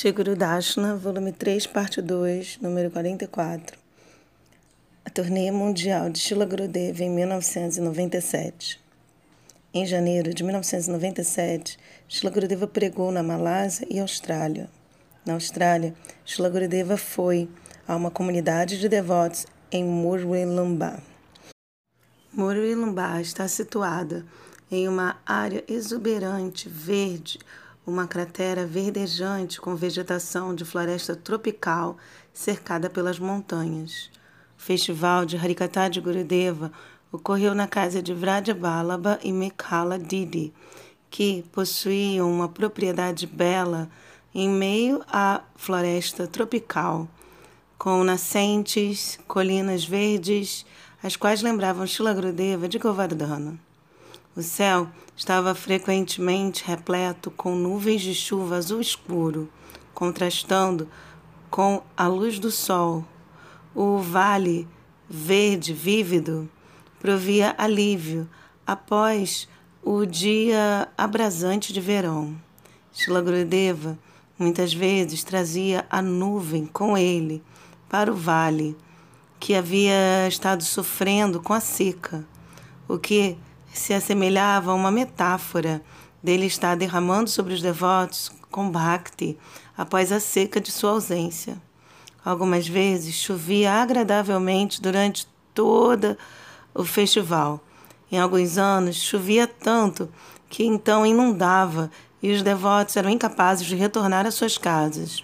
Shiguru Dashna, volume 3, parte 2, número 44. A turnê mundial de Shila Gurudeva em 1997. Em janeiro de 1997, Shila Gurudeva pregou na Malásia e Austrália. Na Austrália, Shila Gurudeva foi a uma comunidade de devotos em Murwillumbah. Murwillumbah está situada em uma área exuberante, verde, uma cratera verdejante com vegetação de floresta tropical cercada pelas montanhas. O festival de Harikata de Gurudeva ocorreu na casa de Vrajabalaba e Mekhala Didi, que possuíam uma propriedade bela em meio à floresta tropical, com nascentes, colinas verdes, as quais lembravam Shila Gurudeva de Govardhana. O céu estava frequentemente repleto com nuvens de chuva azul escuro, contrastando com a luz do sol. O vale verde vívido provia alívio após o dia abrasante de verão. Shila Gurudeva muitas vezes trazia a nuvem com ele para o vale, que havia estado sofrendo com a seca, o que se assemelhava a uma metáfora dele estar derramando sobre os devotos com bhakti após a seca de sua ausência. Algumas vezes chovia agradavelmente durante todo o festival. Em alguns anos chovia tanto que então inundava e os devotos eram incapazes de retornar às suas casas.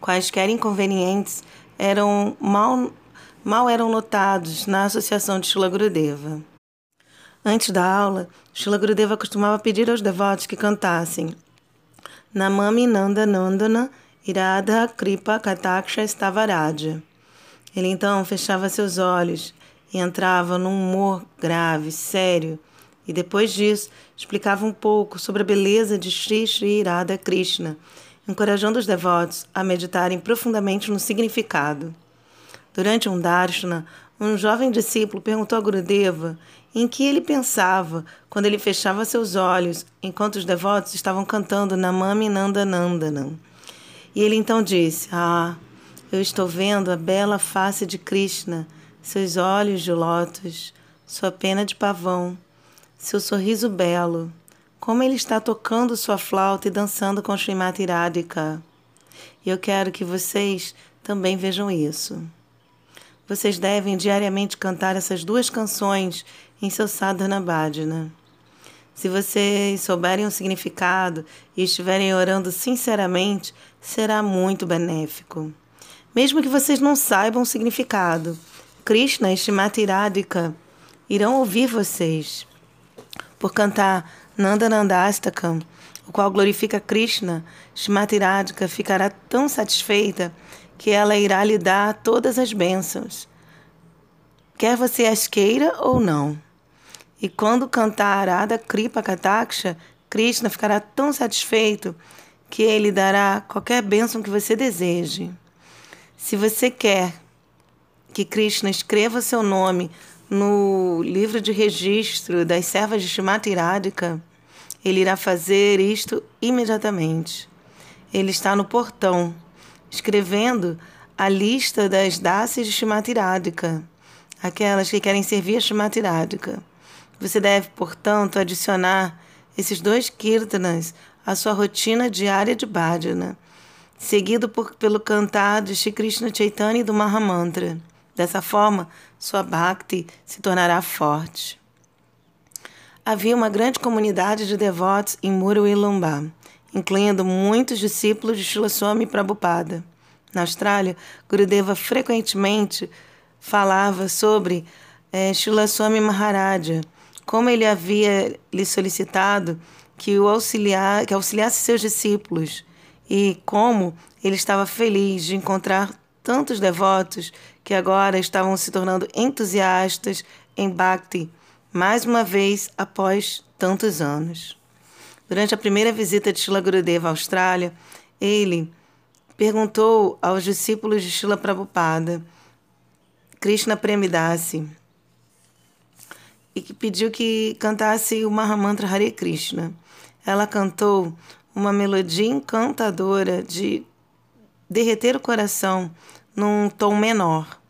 Quaisquer inconvenientes eram mal, mal eram notados na associação de Shila Gurudeva. Antes da aula, Shila Gurudeva costumava pedir aos devotos que cantassem Namami Nanda Nandana Irada Kripa Kataksha Stavaraja. Ele então fechava seus olhos e entrava num humor grave, sério, e depois disso explicava um pouco sobre a beleza de Sri Sri Irada Krishna, encorajando os devotos a meditarem profundamente no significado. Durante um darshana, um jovem discípulo perguntou a Gurudeva em que ele pensava quando ele fechava seus olhos enquanto os devotos estavam cantando Namami Nandanandanam. E ele então disse: Ah, eu estou vendo a bela face de Krishna, seus olhos de lótus, sua pena de pavão, seu sorriso belo, como ele está tocando sua flauta e dançando com Srimati Radhika. E eu quero que vocês também vejam isso. Vocês devem diariamente cantar essas duas canções em seu sadhana bhajana. Se vocês souberem o significado e estiverem orando sinceramente, será muito benéfico. Mesmo que vocês não saibam o significado, Krishna e Shrimati Radhika irão ouvir vocês. Por cantar Nandanandastakam, o qual glorifica Krishna, Shrimati Radhika ficará tão satisfeita que ela irá lhe dar todas as bênçãos, quer você as queira ou não. E quando cantar Arada Kripa Kataksha, Krishna ficará tão satisfeito que ele dará qualquer bênção que você deseje. Se você quer que Krishna escreva seu nome no livro de registro das servas de Shimati Radhika, ele irá fazer isto imediatamente. Ele está no portão escrevendo a lista das daces de Shimatiradika, aquelas que querem servir a Shimatiradika. Você deve, portanto, adicionar esses dois kirtanas à sua rotina diária de bhajana, seguido por, pelo cantar de Shri Krishna Chaitanya e do Mahamantra. Dessa forma, sua bhakti se tornará forte. Havia uma grande comunidade de devotos em Muru Lumbá incluindo muitos discípulos de Srila Swami Prabhupada. Na Austrália, Gurudeva frequentemente falava sobre é, Srila Swami Maharaja, como ele havia lhe solicitado que o auxiliar, que auxiliasse seus discípulos e como ele estava feliz de encontrar tantos devotos que agora estavam se tornando entusiastas em Bhakti, mais uma vez após tantos anos. Durante a primeira visita de Shila Gurudeva à Austrália, ele perguntou aos discípulos de Shila Prabhupada, Krishna Premidasi, e que pediu que cantasse o Mahamantra Hare Krishna. Ela cantou uma melodia encantadora de derreter o coração num tom menor.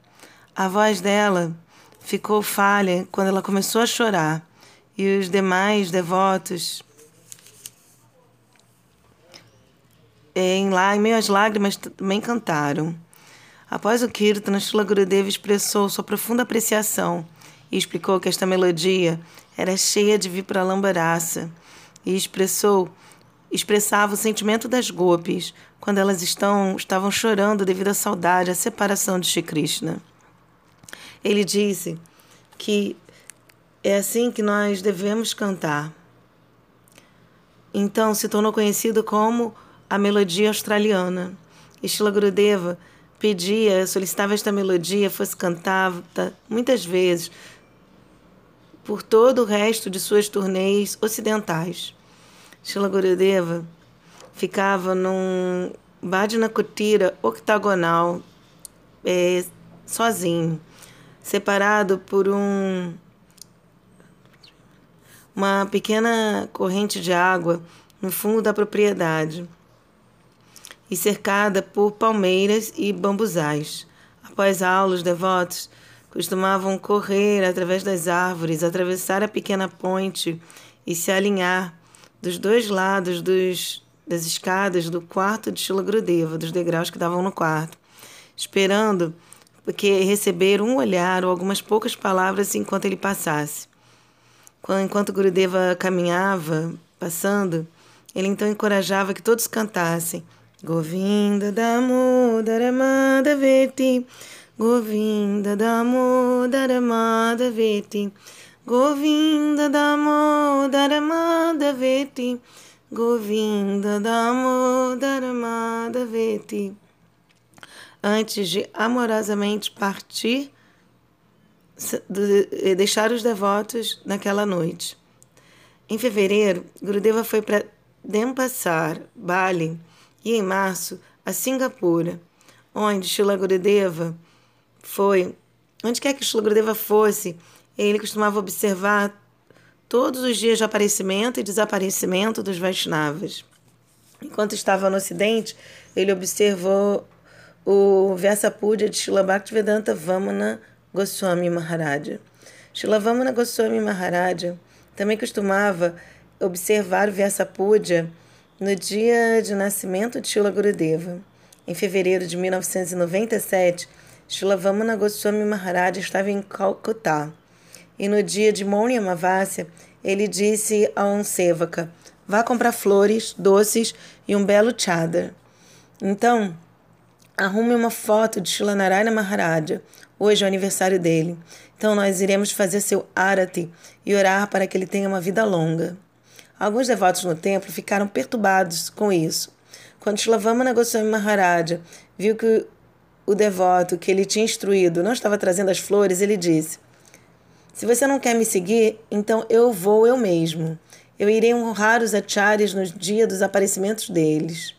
A voz dela ficou falha quando ela começou a chorar e os demais devotos, em, lá, em meio às lágrimas, também cantaram. Após o Kirtan, Shila Gurudeva expressou sua profunda apreciação explicou que esta melodia era cheia de vipralambarasa e expressou expressava o sentimento das gopis quando elas estão, estavam chorando devido à saudade, à separação de Shri Krishna. Ele disse que é assim que nós devemos cantar. Então se tornou conhecido como a melodia australiana. Estila Gurudeva pedia, solicitava esta melodia fosse cantada muitas vezes por todo o resto de suas turnês ocidentais. Shila Gurudeva ficava num Bhajana Kutira octagonal, é, sozinho, separado por um uma pequena corrente de água no fundo da propriedade e cercada por palmeiras e bambuzais. Após a aula, os devotos costumavam correr através das árvores, atravessar a pequena ponte e se alinhar dos dois lados dos, das escadas do quarto de Shila Grudeva, dos degraus que davam no quarto, esperando porque receber um olhar ou algumas poucas palavras enquanto ele passasse. Enquanto Gurudeva caminhava, passando, ele então encorajava que todos cantassem Govinda Damodara Madhaveti Govinda Damodara Madhaveti Govinda Damodara Madhaveti Govinda Damodara Madhaveti Antes de amorosamente partir, deixar os devotos naquela noite. Em fevereiro, Gurudeva foi para Denpasar, Bali, e em março a Singapura, onde Shila Gurudeva foi, onde quer que Shila Gurudeva fosse, ele costumava observar todos os dias de aparecimento e desaparecimento dos Vaishnavas. Enquanto estava no Ocidente, ele observou o Vyasapudya de Shila Bhaktivedanta Vamana Goswami Maharaja. Shila Vamana Goswami Maharaja também costumava observar o Vyasapudya no dia de nascimento de Shila Gurudeva. Em fevereiro de 1997, Shila Vamana Goswami Maharaj estava em Calcutá. E no dia de Mouni Amavasya, ele disse a um sevaka, vá comprar flores, doces e um belo chadar. Então, arrume uma foto de Shila Narayana Maharaja. Hoje é o aniversário dele. Então nós iremos fazer seu arati e orar para que ele tenha uma vida longa. Alguns devotos no templo ficaram perturbados com isso. Quando Shilavamana Goswami Maharaja viu que o devoto que ele tinha instruído não estava trazendo as flores, ele disse: Se você não quer me seguir, então eu vou eu mesmo. Eu irei honrar os acharyas no dia dos aparecimentos deles.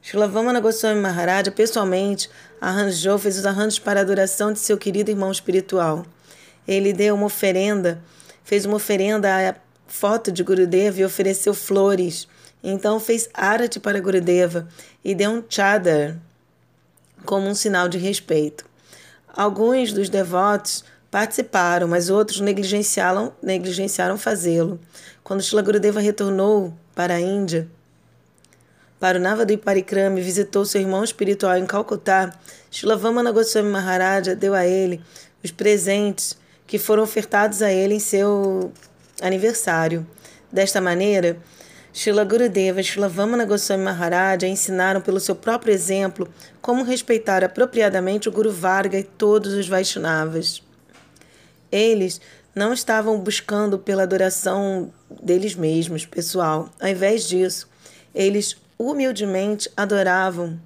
Shilavamana Goswami Maharaja pessoalmente arranjou, fez os arranjos para a adoração de seu querido irmão espiritual. Ele deu uma oferenda, fez uma oferenda a foto de Gurudeva e ofereceu flores. Então fez arati para Gurudeva e deu um chadar como um sinal de respeito. Alguns dos devotos participaram, mas outros negligenciaram, negligenciaram fazê-lo. Quando Shila Gurudeva retornou para a Índia, para o Navadvip Parikrama e visitou seu irmão espiritual em Calcutá, Shilavamana Goswami Maharaja deu a ele os presentes que foram ofertados a ele em seu aniversário. Desta maneira, Shila Gurudeva e Shila Vamana Goswami Maharaja ensinaram pelo seu próprio exemplo como respeitar apropriadamente o Guru Varga e todos os Vaishnavas. Eles não estavam buscando pela adoração deles mesmos, pessoal. Ao invés disso, eles humildemente adoravam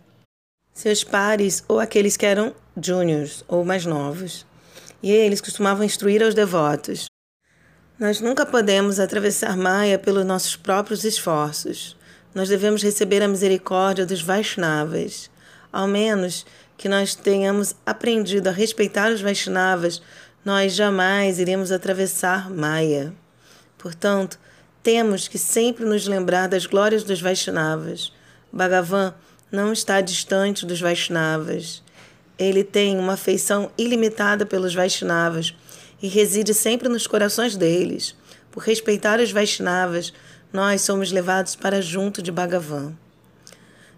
seus pares ou aqueles que eram júniors ou mais novos. E eles costumavam instruir aos devotos. Nós nunca podemos atravessar Maia pelos nossos próprios esforços. Nós devemos receber a misericórdia dos Vaishnavas. Ao menos que nós tenhamos aprendido a respeitar os Vaishnavas, nós jamais iremos atravessar Maia. Portanto, temos que sempre nos lembrar das glórias dos Vaishnavas. Bhagavan não está distante dos Vaishnavas. Ele tem uma afeição ilimitada pelos Vaishnavas e reside sempre nos corações deles. Por respeitar os Vaishnavas, nós somos levados para junto de Bhagavan.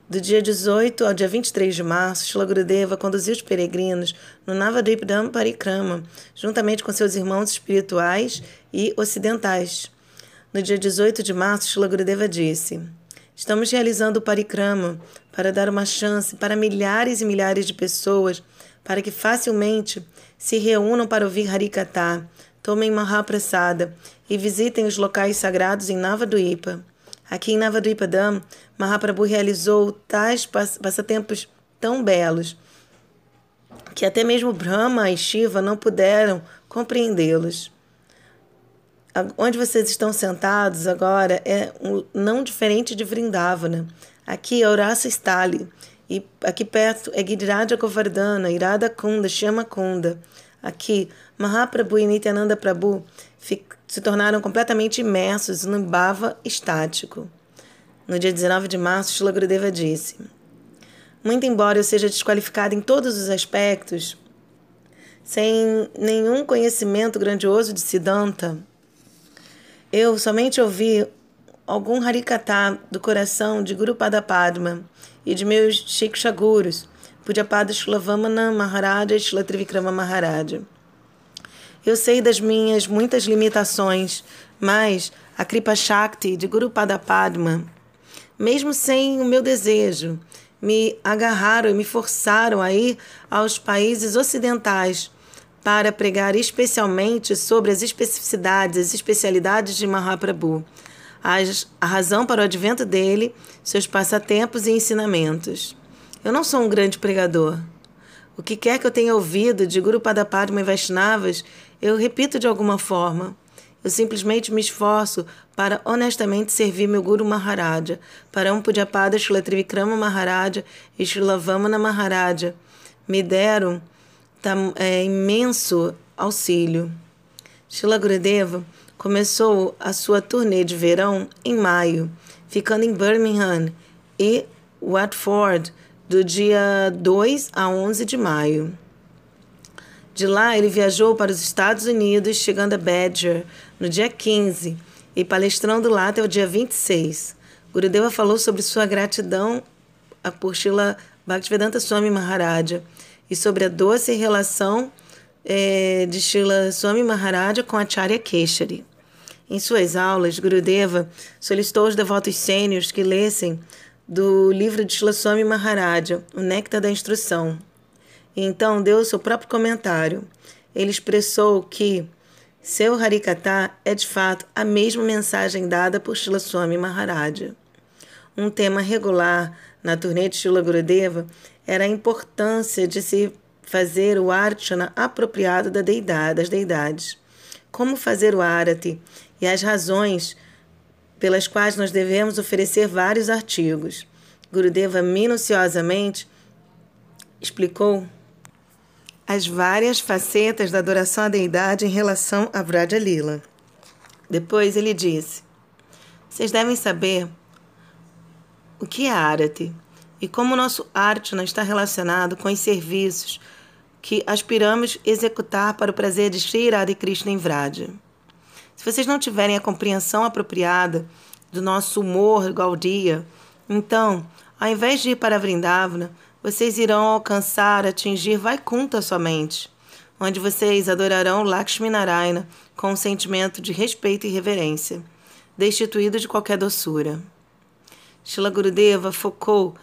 Do dia 18 ao dia 23 de março, Shila Gurudeva conduziu os peregrinos no Navadvipdam Parikrama, juntamente com seus irmãos espirituais e ocidentais. No dia 18 de março, Shila Gurudeva disse: Estamos realizando o Parikrama para dar uma chance para milhares e milhares de pessoas para que facilmente se reúnam para ouvir Harikatha, tomem Mahaprasada e visitem os locais sagrados em Navadvipa. Aqui em Navadvipadam, Mahaprabhu realizou tais passatempos tão belos que até mesmo Brahma e Shiva não puderam compreendê-los. Onde vocês estão sentados agora é um, não diferente de Vrindavana. Aqui é Urasa Stali, e aqui perto é Giriraja Govardhana, Irada Kunda, Shama Kunda. Aqui, Mahaprabhu e Nityananda Prabhu se tornaram completamente imersos no bhava estático. No dia 19 de março, Shila Gurudeva disse: Muito embora eu seja desqualificado em todos os aspectos, sem nenhum conhecimento grandioso de Siddhanta, eu somente ouvi algum Harikatha do coração de Guru Padma e de meus Shikshagurus, Pujapada Shlavamana Maharaja e Shila Maharaja. Eu sei das minhas muitas limitações, mas a Kripa Shakti de Guru Padma, mesmo sem o meu desejo, me agarraram e me forçaram a ir aos países ocidentais para pregar especialmente sobre as especificidades, as especialidades de Mahaprabhu, a razão para o advento dele, seus passatempos e ensinamentos. Eu não sou um grande pregador. O que quer que eu tenha ouvido de Guru Padapadma e Vaishnavas, eu repito de alguma forma. Eu simplesmente me esforço para honestamente servir meu Guru Maharaja, para um Pujapada Srila Trivikrama Maharaja e Srila Vamana Maharaja. Me deram é, imenso auxílio. Srila Gurudeva começou a sua turnê de verão em maio, ficando em Birmingham e Watford do dia 2 a 11 de maio. De lá, ele viajou para os Estados Unidos, chegando a Badger no dia 15 e palestrando lá até o dia 26. Gurudeva falou sobre sua gratidão a Purshila Bhaktivedanta Swami Maharaja e sobre a doce relação é, de Shila Swami Maharaja com Acharya Keshari. Em suas aulas, Gurudeva solicitou aos devotos sêniores que lessem do livro de Shila Swami Maharaja, O Néctar da Instrução. Então deu seu próprio comentário. Ele expressou que seu Harikata é de fato a mesma mensagem dada por Shila Swami Maharaja. Um tema regular na turnê de Shila Gurudeva era a importância de se fazer o archana apropriado da deidade, das deidades. Como fazer o arati e as razões pelas quais nós devemos oferecer vários artigos. Gurudeva minuciosamente explicou as várias facetas da adoração à deidade em relação a Vraja Lila. Depois ele disse: Vocês devem saber o que é Arati e como o nosso Artana está relacionado com os serviços que aspiramos executar para o prazer de Sri Radha Krishna em Vraja. Se vocês não tiverem a compreensão apropriada do nosso humor Gaudia, então, ao invés de ir para Vrindavana, vocês irão alcançar, atingir Vaikunta somente, onde vocês adorarão Lakshmi Narayana com um sentimento de respeito e reverência, destituído de qualquer doçura. Shila Gurudeva focou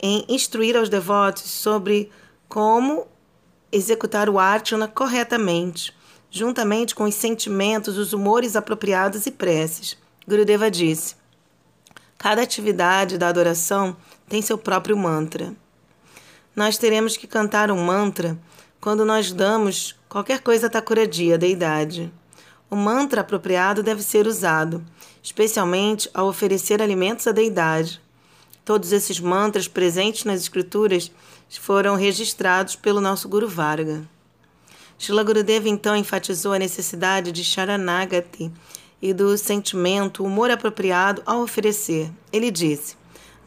em instruir aos devotos sobre como executar o archana corretamente, juntamente com os sentimentos, os humores apropriados e preces. Gurudeva disse: Cada atividade da adoração tem seu próprio mantra. Nós teremos que cantar um mantra quando nós damos qualquer coisa a Takuradia, a deidade. O mantra apropriado deve ser usado, especialmente ao oferecer alimentos à deidade, Todos esses mantras presentes nas escrituras foram registrados pelo nosso Guru Varga. Shila Gurudeva então enfatizou a necessidade de Sharanagati e do sentimento, humor apropriado ao oferecer. Ele disse: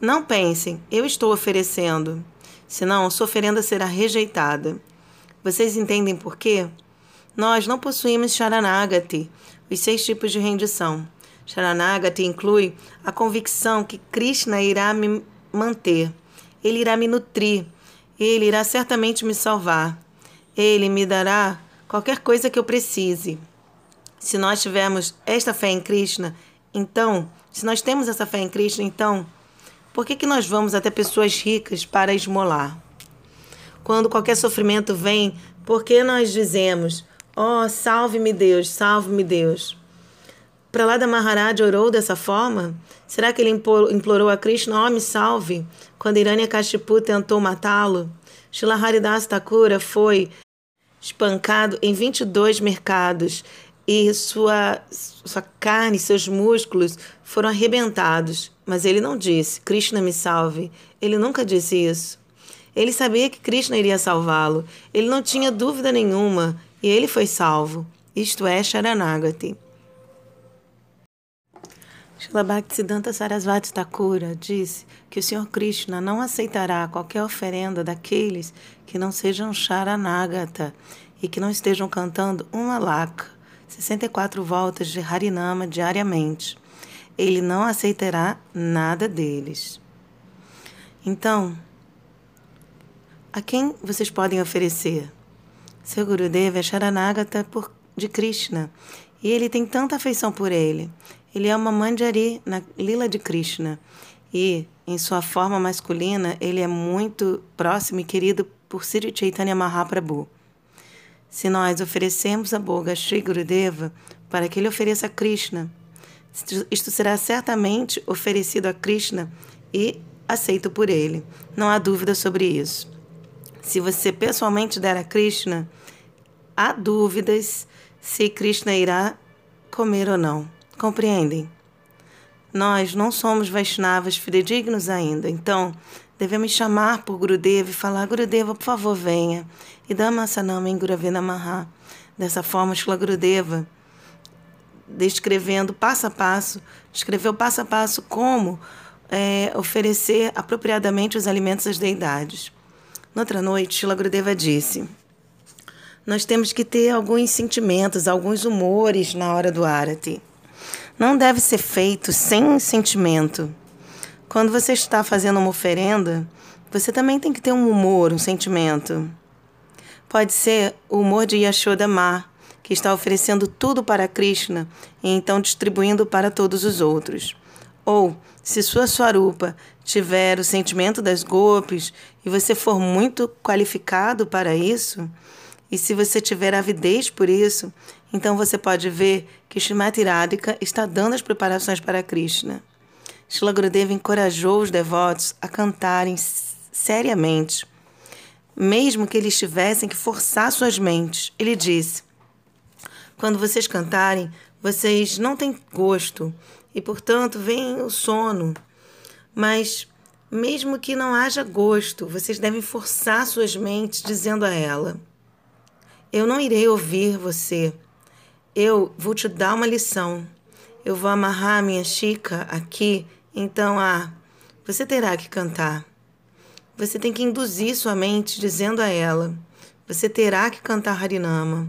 Não pensem, eu estou oferecendo, senão sua oferenda será rejeitada. Vocês entendem por quê? Nós não possuímos Sharanagati, os seis tipos de rendição. Sharanagati inclui a convicção que Krishna irá me manter, ele irá me nutrir, ele irá certamente me salvar, ele me dará qualquer coisa que eu precise. Se nós tivermos esta fé em Krishna, então, se nós temos essa fé em Krishna, então, por que, que nós vamos até pessoas ricas para esmolar? Quando qualquer sofrimento vem, por que nós dizemos, oh, salve-me Deus, salve-me Deus? Prahlada Maharaj orou dessa forma? Será que ele implorou a Krishna, oh, me salve, quando Hiranyakashipu tentou matá-lo? Shila Haridas Thakura foi espancado em 22 mercados e sua, sua carne, seus músculos foram arrebentados. Mas ele não disse, Krishna me salve. Ele nunca disse isso. Ele sabia que Krishna iria salvá-lo. Ele não tinha dúvida nenhuma e ele foi salvo. Isto é Sharanagati. Srila Bhaktisiddhanta Sarasvati Thakura disse que o Senhor Krishna não aceitará qualquer oferenda daqueles que não sejam Sharanagata e que não estejam cantando uma laka, 64 voltas de Harinama diariamente. Ele não aceitará nada deles. Então, a quem vocês podem oferecer? Seu Gurudeva é Sharanagata de Krishna e ele tem tanta afeição por ele. Ele é uma Manjari na lila de Krishna. E, em sua forma masculina, ele é muito próximo e querido por Sri Chaitanya Mahaprabhu. Se nós oferecemos a boga a Sri Gurudeva para que ele ofereça a Krishna, isto será certamente oferecido a Krishna e aceito por ele. Não há dúvida sobre isso. Se você pessoalmente der a Krishna, há dúvidas se Krishna irá comer ou não. Compreendem? Nós não somos Vaishnavas fidedignos ainda, então devemos chamar por Gurudeva e falar: Gurudeva, por favor, venha. E Dhammasanama em Guravena Maha. Dessa forma, Shila Gurudeva, descrevendo passo a passo, descreveu passo a passo como é, oferecer apropriadamente os alimentos às deidades. Noutra noite, Shila Gurudeva disse: Nós temos que ter alguns sentimentos, alguns humores na hora do Arati não deve ser feito sem sentimento. Quando você está fazendo uma oferenda, você também tem que ter um humor, um sentimento. Pode ser o humor de Yashoda Ma, que está oferecendo tudo para Krishna e então distribuindo para todos os outros. Ou, se sua Swarupa tiver o sentimento das golpes e você for muito qualificado para isso, e se você tiver avidez por isso, então você pode ver que Shrimati Radhika está dando as preparações para Krishna. Shila Gurudeva encorajou os devotos a cantarem seriamente, mesmo que eles tivessem que forçar suas mentes. Ele disse: Quando vocês cantarem, vocês não têm gosto e, portanto, vem o sono. Mas, mesmo que não haja gosto, vocês devem forçar suas mentes, dizendo a ela: Eu não irei ouvir você eu vou te dar uma lição. Eu vou amarrar a minha Chica aqui, então, ah, você terá que cantar. Você tem que induzir sua mente dizendo a ela: você terá que cantar Harinama.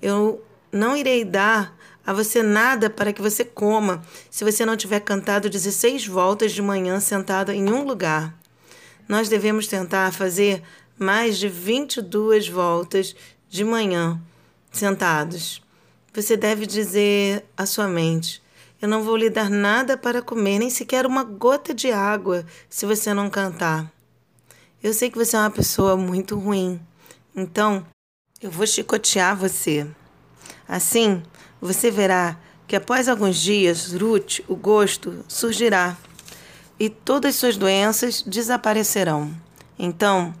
Eu não irei dar a você nada para que você coma se você não tiver cantado 16 voltas de manhã sentada em um lugar. Nós devemos tentar fazer mais de 22 voltas de manhã sentados. Você deve dizer à sua mente: Eu não vou lhe dar nada para comer, nem sequer uma gota de água, se você não cantar. Eu sei que você é uma pessoa muito ruim, então eu vou chicotear você. Assim, você verá que após alguns dias, Ruth, o gosto, surgirá e todas as suas doenças desaparecerão. Então,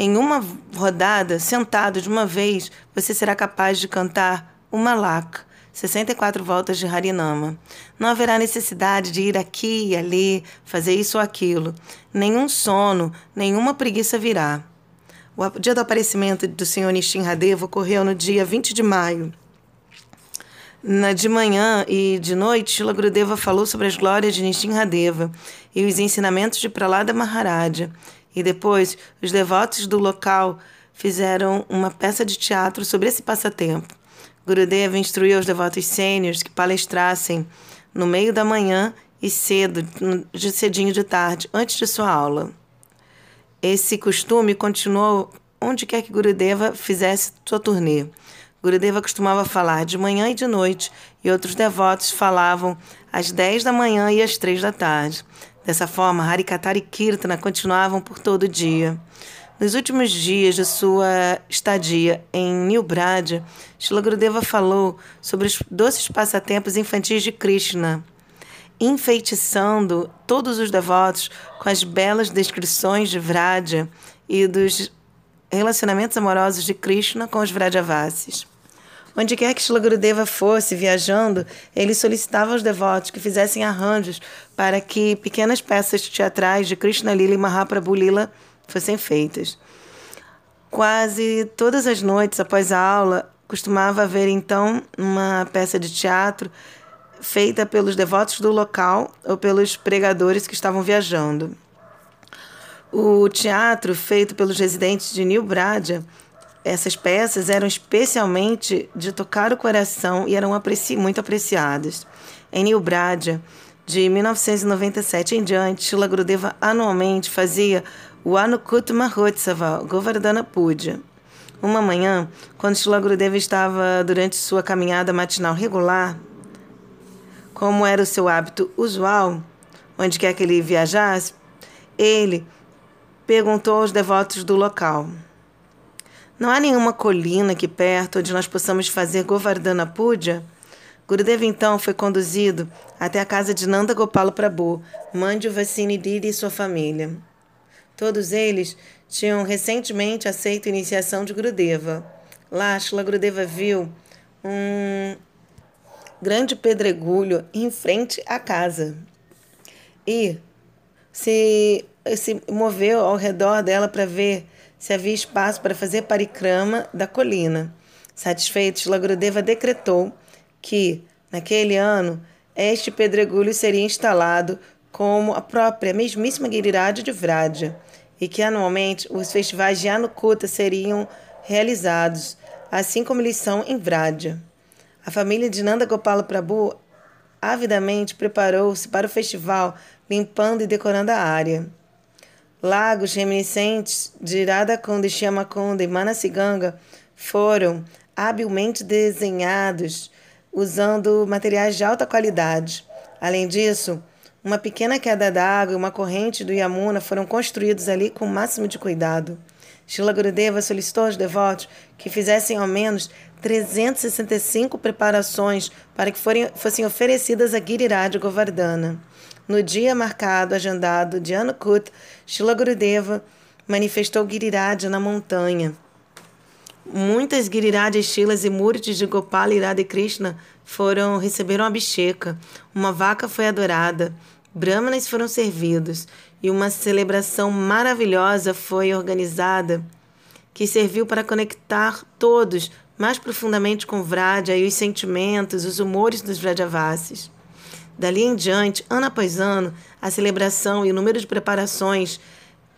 em uma rodada, sentado de uma vez, você será capaz de cantar uma laca, 64 voltas de Harinama. Não haverá necessidade de ir aqui e ali, fazer isso ou aquilo. Nenhum sono, nenhuma preguiça virá. O dia do aparecimento do Senhor Nishinradeva ocorreu no dia 20 de maio. Na de manhã e de noite, Shila Gurudeva falou sobre as glórias de Nishinradeva e os ensinamentos de Pralada Maharaja. E depois, os devotos do local fizeram uma peça de teatro sobre esse passatempo. Gurudeva instruiu os devotos sêniores que palestrassem no meio da manhã e cedo, de cedinho de tarde, antes de sua aula. Esse costume continuou onde quer que Gurudeva fizesse sua turnê. Gurudeva costumava falar de manhã e de noite, e outros devotos falavam às 10 da manhã e às 3 da tarde. Dessa forma, Harikatha e Kirtana continuavam por todo o dia. Nos últimos dias de sua estadia em New Brad, Shila Gurudeva falou sobre os doces passatempos infantis de Krishna, enfeitiçando todos os devotos com as belas descrições de Vraja e dos relacionamentos amorosos de Krishna com os Vrajavasis. Onde quer que Shila fosse viajando, ele solicitava aos devotos que fizessem arranjos para que pequenas peças teatrais de Krishna Lila e Mahaprabhu Lila fossem feitas. Quase todas as noites após a aula, costumava haver então uma peça de teatro feita pelos devotos do local ou pelos pregadores que estavam viajando. O teatro feito pelos residentes de New Bradia, essas peças eram especialmente de tocar o coração e eram apreci muito apreciadas. Em New Bradia, de 1997 em diante, Shila Gurudeva anualmente fazia o Anukut Mahotsava, Govardhana Puja. Uma manhã, quando Shila Gurudeva estava durante sua caminhada matinal regular, como era o seu hábito usual, onde quer que ele viajasse, ele perguntou aos devotos do local: Não há nenhuma colina aqui perto onde nós possamos fazer Govardhana Puja? Gurudeva então foi conduzido até a casa de Nanda Gopala Prabhu, Manju Vasini e sua família. Todos eles tinham recentemente aceito a iniciação de Gurudeva. Lá, Shila Gurudeva viu um grande pedregulho em frente à casa e se, se moveu ao redor dela para ver se havia espaço para fazer parikrama da colina. Satisfeito, Shila Gurudeva decretou que, naquele ano, este pedregulho seria instalado como a própria mesmíssima Giriraj de Vraja e que anualmente os festivais de Anukuta seriam realizados, assim como eles são em Vraja. A família de Nanda Gopala Prabhu avidamente preparou-se para o festival, limpando e decorando a área. Lagos reminiscentes de Radhakunda e Shyamakunda e Manasiganga foram habilmente desenhados usando materiais de alta qualidade. Além disso, uma pequena queda d'água e uma corrente do Yamuna foram construídos ali com o máximo de cuidado. Shila Gurudeva solicitou aos devotos que fizessem ao menos 365 preparações para que forem, fossem oferecidas a Giriraj Govardhana. No dia marcado, agendado de Anukut, Shila Gurudeva manifestou Giriraj na montanha. Muitas Girirajas Shilas e Murtis de Gopala e Radha Krishna foram receberam a bicheca. Uma vaca foi adorada brahmanas foram servidos e uma celebração maravilhosa foi organizada que serviu para conectar todos mais profundamente com Vraja e os sentimentos, os humores dos Vrajavasis. Dali em diante, ano após ano, a celebração e o número de preparações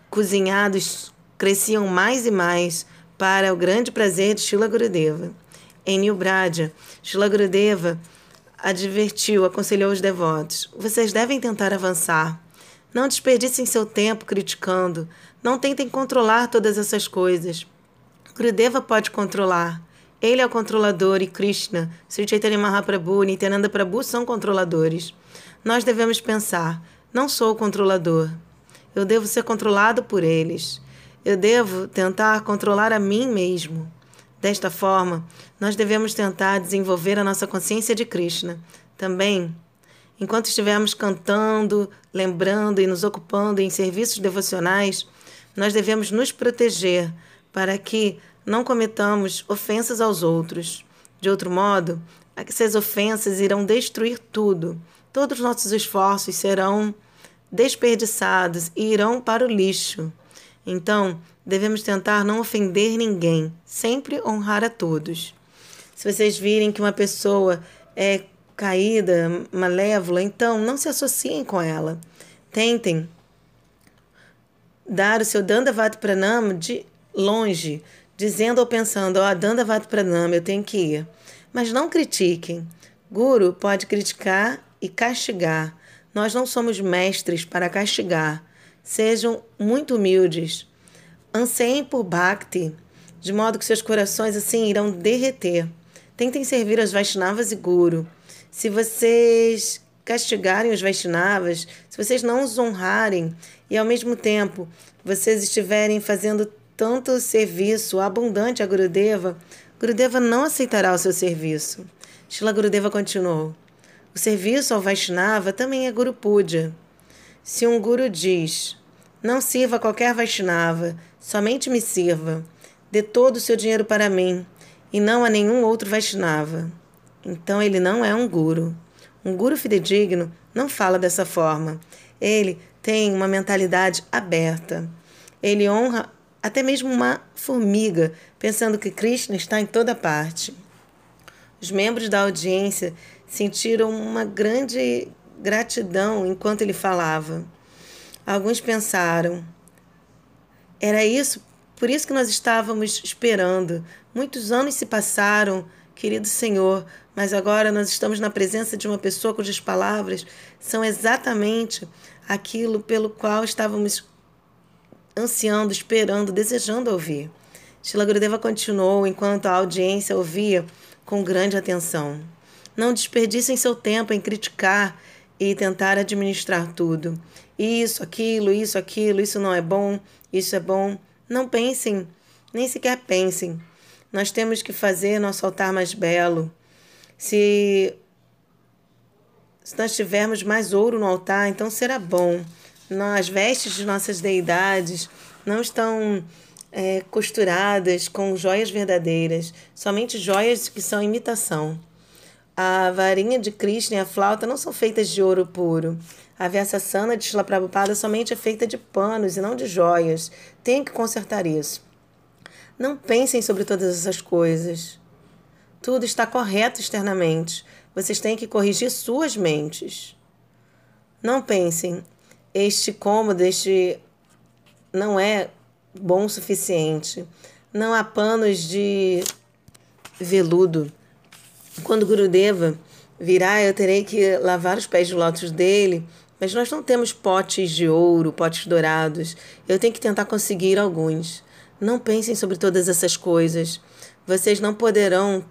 cozinhados cresciam mais e mais para o grande prazer de Shila Gurudeva. Em New Braja, Shila Gurudeva advertiu, aconselhou os devotos: vocês devem tentar avançar. Não desperdicem seu tempo criticando. Não tentem controlar todas essas coisas. Gurudeva pode controlar. Ele é o controlador e Krishna, Sri Chaitanya Mahaprabhu e Nityananda Prabhu são controladores. Nós devemos pensar: não sou o controlador. Eu devo ser controlado por eles. Eu devo tentar controlar a mim mesmo. Desta forma, nós devemos tentar desenvolver a nossa consciência de Krishna. Também, enquanto estivermos cantando, lembrando e nos ocupando em serviços devocionais, nós devemos nos proteger para que não cometamos ofensas aos outros. De outro modo, essas ofensas irão destruir tudo. Todos os nossos esforços serão desperdiçados e irão para o lixo. Então, devemos tentar não ofender ninguém, sempre honrar a todos. Se vocês virem que uma pessoa é caída, malévola, então não se associem com ela. Tentem dar o seu Dandavat Pranam de longe, dizendo ou pensando, ó, oh, Dandavat Pranam, eu tenho que ir. Mas não critiquem. Guru pode criticar e castigar. Nós não somos mestres para castigar. Sejam muito humildes. Anseiem por Bhakti, de modo que seus corações assim irão derreter. Tentem servir as Vaishnavas e Guru. Se vocês castigarem os Vaishnavas, se vocês não os honrarem e ao mesmo tempo vocês estiverem fazendo tanto serviço abundante a Gurudeva, Gurudeva não aceitará o seu serviço. Shila Gurudeva continuou. O serviço ao Vaishnava também é Guru Puja. Se um Guru diz, não sirva qualquer Vaishnava, somente me sirva, dê todo o seu dinheiro para mim, e não a nenhum outro Vaishnava. Então ele não é um Guru. Um Guru fidedigno não fala dessa forma. Ele tem uma mentalidade aberta. Ele honra até mesmo uma formiga, pensando que Krishna está em toda parte. Os membros da audiência sentiram uma grande gratidão enquanto ele falava. Alguns pensaram: era isso, por isso que nós estávamos esperando. Muitos anos se passaram, querido Senhor, mas agora nós estamos na presença de uma pessoa cujas palavras são exatamente aquilo pelo qual estávamos ansiando, esperando, desejando ouvir. Shila Gurudeva continuou enquanto a audiência ouvia com grande atenção. Não desperdicem seu tempo em criticar e tentar administrar tudo. Isso, aquilo, isso, aquilo, isso não é bom, isso é bom. Não pensem, nem sequer pensem. Nós temos que fazer nosso altar mais belo. Se, se nós tivermos mais ouro no altar, então será bom. As vestes de nossas deidades não estão é, costuradas com joias verdadeiras, somente joias que são imitação. A varinha de Krishna e a flauta não são feitas de ouro puro. A Vyasasana de Shila Prabhupada somente é feita de panos e não de joias. Tem que consertar isso. Não pensem sobre todas essas coisas. Tudo está correto externamente. Vocês têm que corrigir suas mentes. Não pensem, este cômodo, este não é bom o suficiente. Não há panos de veludo quando Gurudeva virá, eu terei que lavar os pés de lótus dele, mas nós não temos potes de ouro, potes dourados. Eu tenho que tentar conseguir alguns. Não pensem sobre todas essas coisas. Vocês não poderão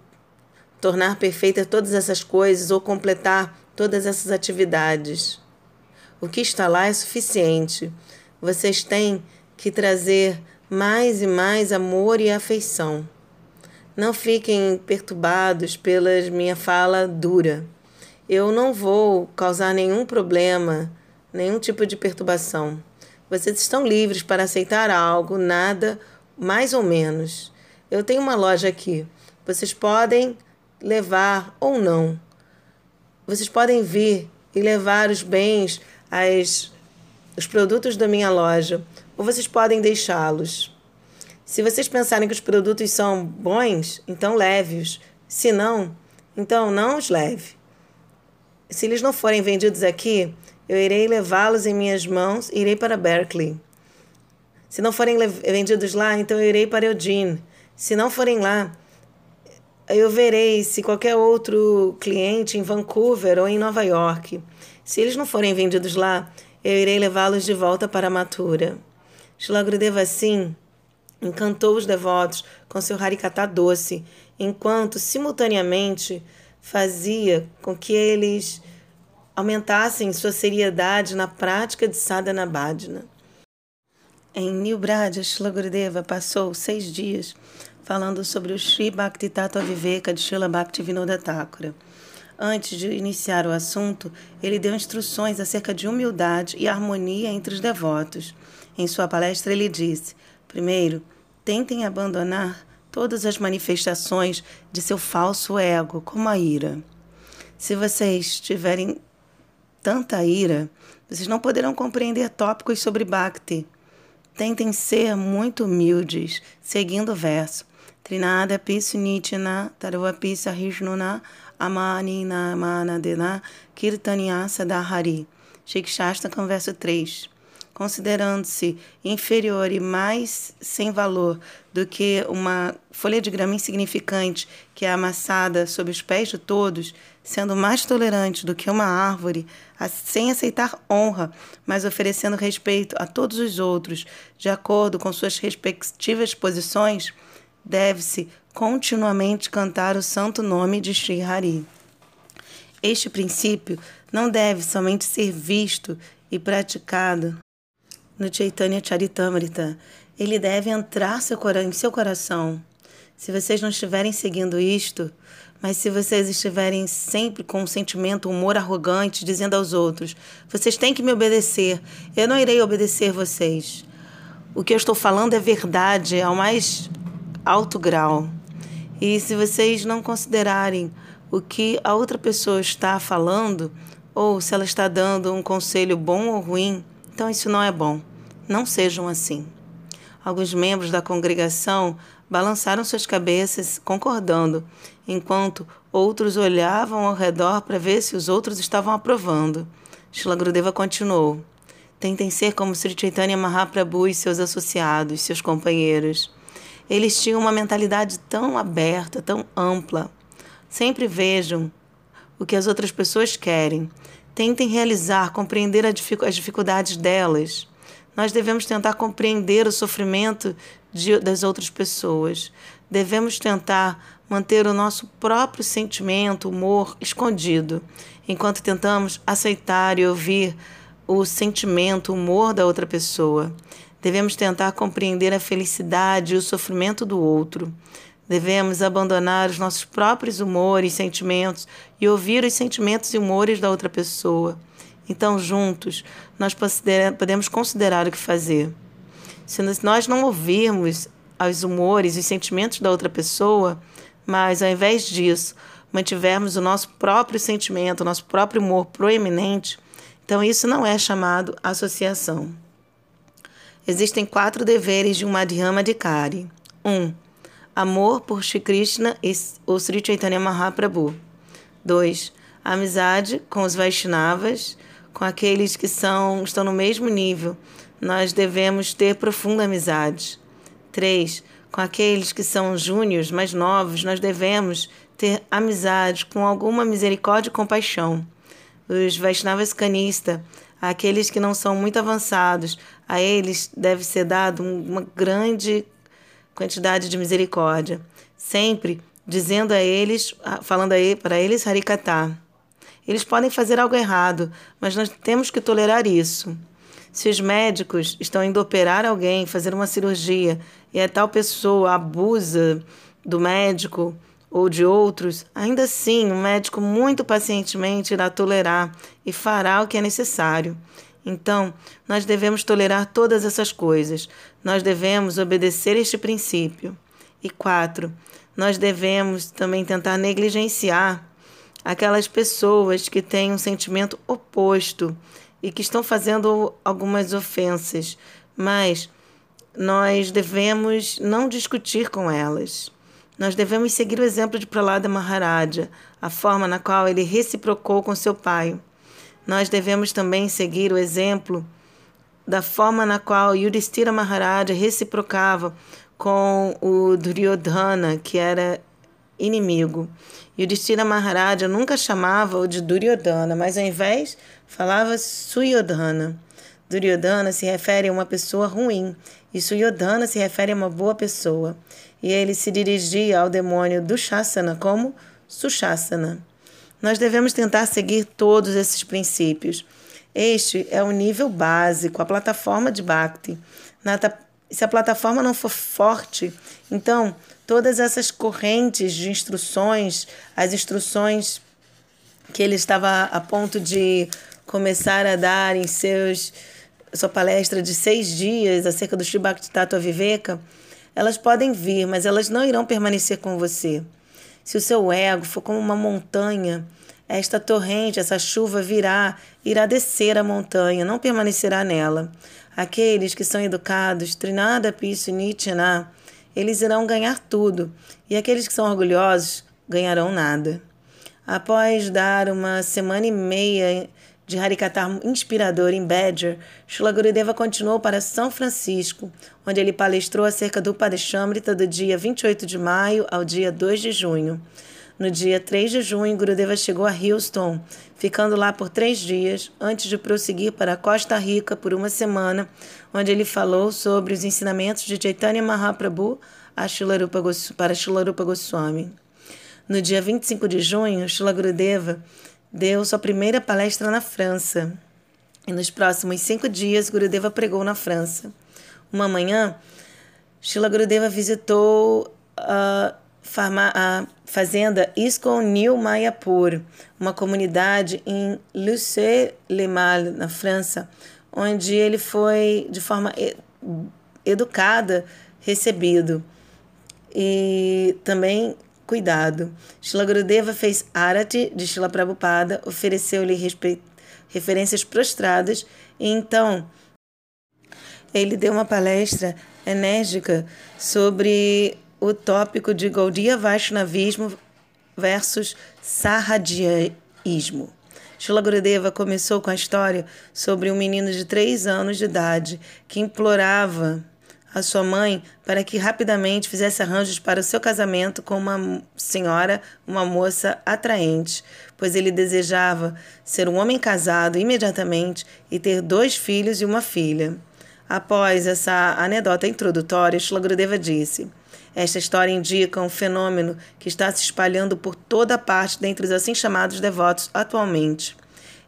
tornar perfeitas todas essas coisas ou completar todas essas atividades. O que está lá é suficiente. Vocês têm que trazer mais e mais amor e afeição. Não fiquem perturbados pela minha fala dura. Eu não vou causar nenhum problema, nenhum tipo de perturbação. Vocês estão livres para aceitar algo, nada, mais ou menos. Eu tenho uma loja aqui. Vocês podem levar ou não. Vocês podem vir e levar os bens, as, os produtos da minha loja, ou vocês podem deixá-los. Se vocês pensarem que os produtos são bons, então leve-os. Se não, então não os leve. Se eles não forem vendidos aqui, eu irei levá-los em minhas mãos e irei para Berkeley. Se não forem vendidos lá, então eu irei para Eugene. Se não forem lá, eu verei se qualquer outro cliente em Vancouver ou em Nova York. Se eles não forem vendidos lá, eu irei levá-los de volta para Mathura. Shilagurudeva assim encantou os devotos com seu harikata doce, enquanto simultaneamente fazia com que eles aumentassem sua seriedade na prática de sadhana bhajana. Em New Braja, Shila Gurudeva passou seis dias falando sobre o Sri Bhakti Tattva Viveka de Shila Thakura. Antes de iniciar o assunto, ele deu instruções acerca de humildade e harmonia entre os devotos. Em sua palestra, ele disse: Primeiro, tentem abandonar todas as manifestações de seu falso ego, como a ira. Se vocês tiverem tanta ira, vocês não poderão compreender tópicos sobre Bhakti. Tentem ser muito humildes, seguindo o verso. Trinada Pisunitina Taruapi Sahishnuna amani na manadena kirtanyasa dahari. Shikshastakam, verso 3 considerando-se inferior e mais sem valor do que uma folha de grama insignificante que é amassada sob os pés de todos, sendo mais tolerante do que uma árvore, sem aceitar honra, mas oferecendo respeito a todos os outros, de acordo com suas respectivas posições, deve-se continuamente cantar o santo nome de Sri Hari. Este princípio não deve somente ser visto e praticado no Chaitanya Charitamrita, ele deve entrar em seu coração. Se vocês não estiverem seguindo isto, mas se vocês estiverem sempre com um sentimento, um humor arrogante, dizendo aos outros: vocês têm que me obedecer, eu não irei obedecer vocês. O que eu estou falando é verdade ao mais alto grau. E se vocês não considerarem o que a outra pessoa está falando, ou se ela está dando um conselho bom ou ruim, então isso não é bom. Não sejam assim. Alguns membros da congregação balançaram suas cabeças, concordando, enquanto outros olhavam ao redor para ver se os outros estavam aprovando. Shila Grudeva continuou. Tentem ser como Sri Chaitanya Mahaprabhu e seus associados, seus companheiros. Eles tinham uma mentalidade tão aberta, tão ampla. Sempre vejam o que as outras pessoas querem. Tentem realizar, compreender as dificuldades delas nós devemos tentar compreender o sofrimento de, das outras pessoas. Devemos tentar manter o nosso próprio sentimento, humor escondido, enquanto tentamos aceitar e ouvir o sentimento, o humor da outra pessoa. Devemos tentar compreender a felicidade e o sofrimento do outro. Devemos abandonar os nossos próprios humores e sentimentos e ouvir os sentimentos e humores da outra pessoa. Então, juntos, nós podemos considerar o que fazer. Se nós não ouvirmos os humores e os sentimentos da outra pessoa, mas ao invés disso, mantivermos o nosso próprio sentimento, o nosso próprio humor proeminente, então isso não é chamado associação. Existem quatro deveres de um Madhyama Kari. 1. Um, amor por Shri Krishna e o Sri Chaitanya Mahaprabhu. 2. Amizade com os Vaishnavas com aqueles que são estão no mesmo nível. Nós devemos ter profunda amizade. 3. Com aqueles que são júniores, mais novos, nós devemos ter amizade com alguma misericórdia e compaixão. Os Vaishnavas canista, aqueles que não são muito avançados, a eles deve ser dado uma grande quantidade de misericórdia, sempre dizendo a eles, falando a para eles Harikatha. Eles podem fazer algo errado, mas nós temos que tolerar isso. Se os médicos estão indo operar alguém, fazer uma cirurgia, e a tal pessoa abusa do médico ou de outros, ainda assim o médico muito pacientemente irá tolerar e fará o que é necessário. Então, nós devemos tolerar todas essas coisas. Nós devemos obedecer este princípio. E quatro, nós devemos também tentar negligenciar aquelas pessoas que têm um sentimento oposto e que estão fazendo algumas ofensas, mas nós devemos não discutir com elas. Nós devemos seguir o exemplo de Pralada Maharaja, a forma na qual ele reciprocou com seu pai. Nós devemos também seguir o exemplo da forma na qual Yudhishthira Maharaja reciprocava com o Duryodhana, que era inimigo. O Destira Maharaja nunca chamava-o de Duryodhana, mas ao invés falava Suyodhana. Duryodhana se refere a uma pessoa ruim e Suyodhana se refere a uma boa pessoa. E ele se dirigia ao demônio Dushasana como Sushasana. Nós devemos tentar seguir todos esses princípios. Este é o nível básico, a plataforma de Bhakti. Se a plataforma não for forte, então todas essas correntes de instruções, as instruções que ele estava a ponto de começar a dar em seus sua palestra de seis dias acerca do Shibakti Viveka, elas podem vir, mas elas não irão permanecer com você. Se o seu ego for como uma montanha, esta torrente, essa chuva virá, irá descer a montanha, não permanecerá nela. Aqueles que são educados, Trinada Pisu Nityana, eles irão ganhar tudo, e aqueles que são orgulhosos ganharão nada. Após dar uma semana e meia de Harikata inspirador em Badger, Shila Gurudeva continuou para São Francisco, onde ele palestrou acerca do Padeshamrita do dia 28 de maio ao dia 2 de junho. No dia 3 de junho, Gurudeva chegou a Houston, ficando lá por três dias, antes de prosseguir para Costa Rica por uma semana, onde ele falou sobre os ensinamentos de Chaitanya Mahaprabhu a Shilarupa para Shilarupa Goswami. No dia 25 de junho, Shila Gurudeva deu sua primeira palestra na França. E nos próximos cinco dias, Gurudeva pregou na França. Uma manhã, Shila Gurudeva visitou a, a fazenda Iskon New Mayapur, uma comunidade em Luce-le-Mal, na França, onde ele foi de forma educada recebido e também cuidado. Shila Gurudeva fez Arati de Shila Prabhupada, ofereceu-lhe referências prostradas e então ele deu uma palestra enérgica sobre o tópico de Gaudiya Vaishnavismo versus Sahadiaísmo. Shila Gurudeva começou com a história sobre um menino de três anos de idade que implorava a sua mãe para que rapidamente fizesse arranjos para o seu casamento com uma senhora, uma moça atraente, pois ele desejava ser um homem casado imediatamente e ter dois filhos e uma filha. Após essa anedota introdutória, Shlagradeva disse: Esta história indica um fenômeno que está se espalhando por toda parte dentre os assim chamados devotos atualmente.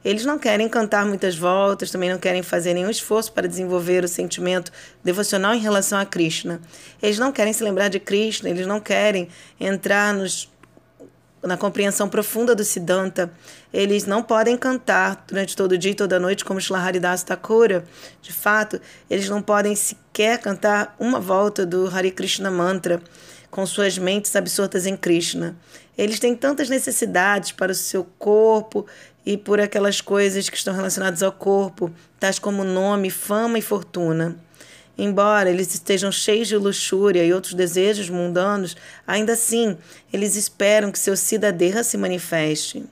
Eles não querem cantar muitas voltas, também não querem fazer nenhum esforço para desenvolver o sentimento devocional em relação a Krishna. Eles não querem se lembrar de Krishna, eles não querem entrar nos, na compreensão profunda do Siddhanta. Eles não podem cantar durante todo o dia e toda a noite como Shlaharidas Thakura. De fato, eles não podem sequer cantar uma volta do Hare Krishna Mantra com suas mentes absortas em Krishna. Eles têm tantas necessidades para o seu corpo e por aquelas coisas que estão relacionadas ao corpo, tais como nome, fama e fortuna. Embora eles estejam cheios de luxúria e outros desejos mundanos, ainda assim eles esperam que seu cidadã se manifeste.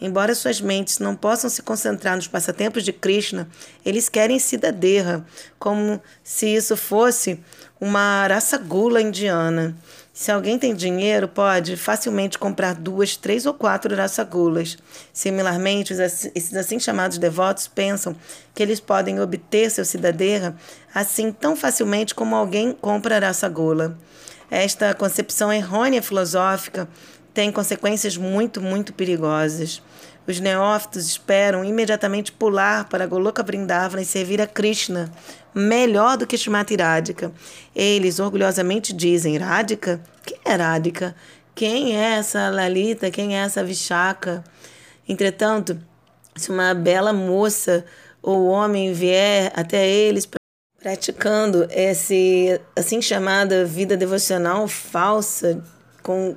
Embora suas mentes não possam se concentrar nos passatempos de Krishna, eles querem cidadã, como se isso fosse uma raça gula indiana. Se alguém tem dinheiro, pode facilmente comprar duas, três ou quatro raçagulas. Similarmente, esses assim chamados devotos pensam que eles podem obter seu cidadeira assim tão facilmente como alguém compra raçagula. Esta concepção errônea filosófica tem consequências muito, muito perigosas. Os neófitos esperam imediatamente pular para Goloka Vrindavana e servir a Krishna, melhor do que Shrimati Radhika. Eles orgulhosamente dizem: Radhika? Quem é Radhika? Quem é essa Lalita? Quem é essa Vishaka? Entretanto, se uma bela moça ou homem vier até eles praticando esse assim chamada vida devocional falsa com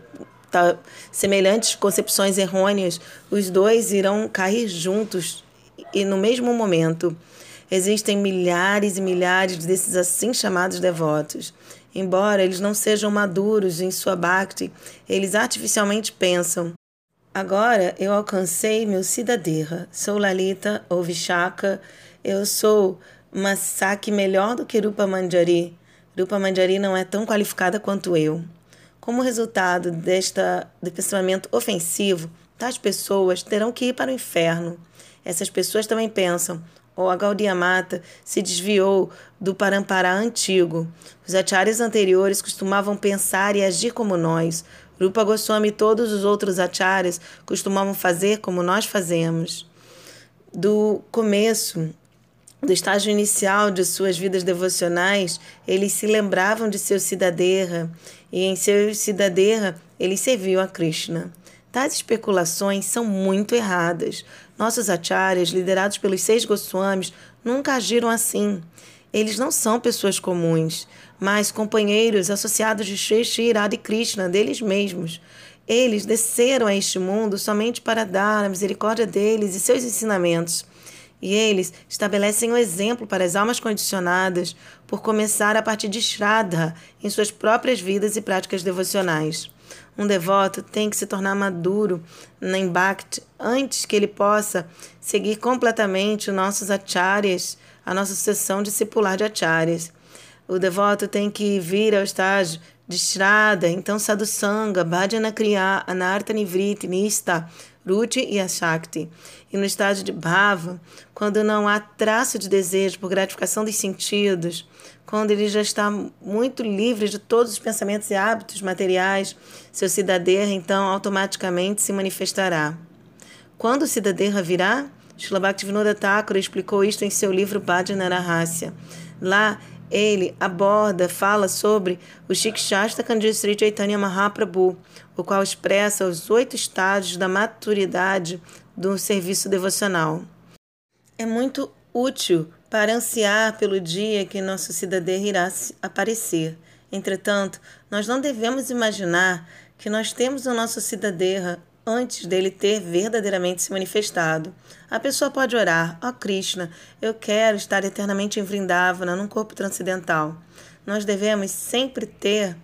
tá, semelhantes concepções errôneas, os dois irão cair juntos e no mesmo momento. Existem milhares e milhares desses assim chamados devotos. Embora eles não sejam maduros em sua bhakti, eles artificialmente pensam: agora eu alcancei meu Siddhadeha, sou Lalita ou Vishaka, eu sou uma Saki melhor do que Rupa Manjari. Rupa Manjari não é tão qualificada quanto eu. Como resultado desta, de pensamento ofensivo, tais pessoas terão que ir para o inferno. Essas pessoas também pensam, ou a Gaudiya Mata se desviou do Parampará antigo. Os acharyas anteriores costumavam pensar e agir como nós. Rupa Goswami e todos os outros acharyas costumavam fazer como nós fazemos. Do começo, do estágio inicial de suas vidas devocionais, eles se lembravam de seu Siddhadeha e em seu Siddhadeha eles serviam a Krishna. Tais especulações são muito erradas. Nossos acharyas, liderados pelos seis Goswamis, nunca agiram assim. Eles não são pessoas comuns, mas companheiros associados de Shri Shri Radha Krishna, deles mesmos. Eles desceram a este mundo somente para dar a misericórdia deles e seus ensinamentos. E eles estabelecem um exemplo para as almas condicionadas por começar a partir de Shraddha em suas próprias vidas e práticas devocionais. Um devoto tem que se tornar maduro em Bhakti antes que ele possa seguir completamente os nossos acharyas, a nossa sucessão discipular de acharyas. O devoto tem que vir ao estágio de Shraddha, então Sadhusanga, Bhajana Kriya, Anartha Nivriti, Nista, Ruti e Ashakti. E no estágio de Bhava, quando não há traço de desejo por gratificação dos sentidos, quando ele já está muito livre de todos os pensamentos e hábitos materiais, seu cidadão então automaticamente se manifestará. Quando o cidadão virá? Srila Bhaktivinoda Thakur explicou isto em seu livro Bhajana Rahasya. Lá ele aborda, fala sobre o Shikshastra Sri Chaitanya Mahaprabhu, o qual expressa os oito estágios da maturidade do serviço devocional. É muito útil para ansiar pelo dia que nosso cidadão irá aparecer. Entretanto, nós não devemos imaginar que nós temos o nosso cidadão antes dele ter verdadeiramente se manifestado. A pessoa pode orar: Ó oh Krishna, eu quero estar eternamente em Vrindavana, num corpo transcendental. Nós devemos sempre ter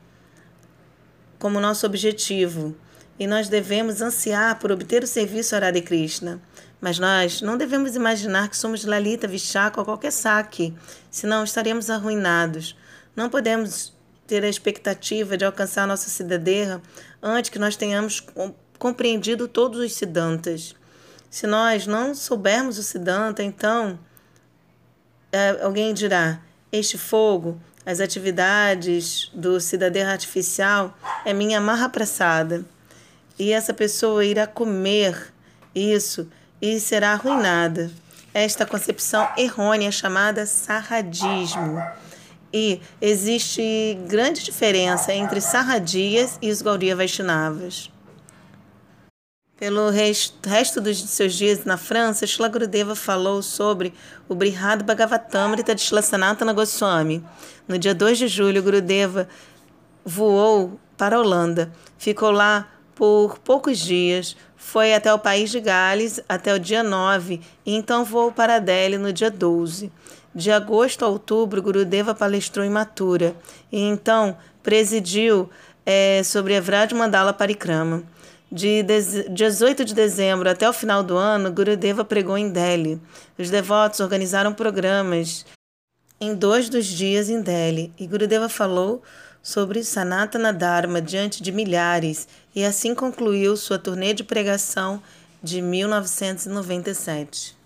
como nosso objetivo e nós devemos ansiar por obter o serviço a Radha Krishna. Mas nós não devemos imaginar que somos Lalita, Vishaka ou qualquer saque, senão estaremos arruinados. Não podemos ter a expectativa de alcançar nossa cidadela antes que nós tenhamos compreendido todos os Siddhantas. Se nós não soubermos o Siddhanta, então é, alguém dirá: este fogo, as atividades do cidadão artificial é minha marra pressada. E essa pessoa irá comer isso e será arruinada. Esta concepção errônea chamada sarradismo. E existe grande diferença entre sarradias e os Gaudiya Vaishnavas. Pelo resto dos seus dias na França, Shila Gurudeva falou sobre o Brihad Bhagavatamrita de Shila Sanatana Goswami. No dia 2 de julho, Gurudeva voou para a Holanda. Ficou lá por poucos dias, foi até o país de Gales até o dia 9 e então voou para Delhi no dia 12. De agosto a outubro, Gurudeva palestrou em Mathura e então presidiu é, sobre Evrad Mandala Parikrama. De 18 de dezembro até o final do ano, Gurudeva pregou em Delhi. Os devotos organizaram programas em dois dos dias em Delhi e Gurudeva falou sobre Sanatana Dharma diante de milhares e assim concluiu sua turnê de pregação de 1997.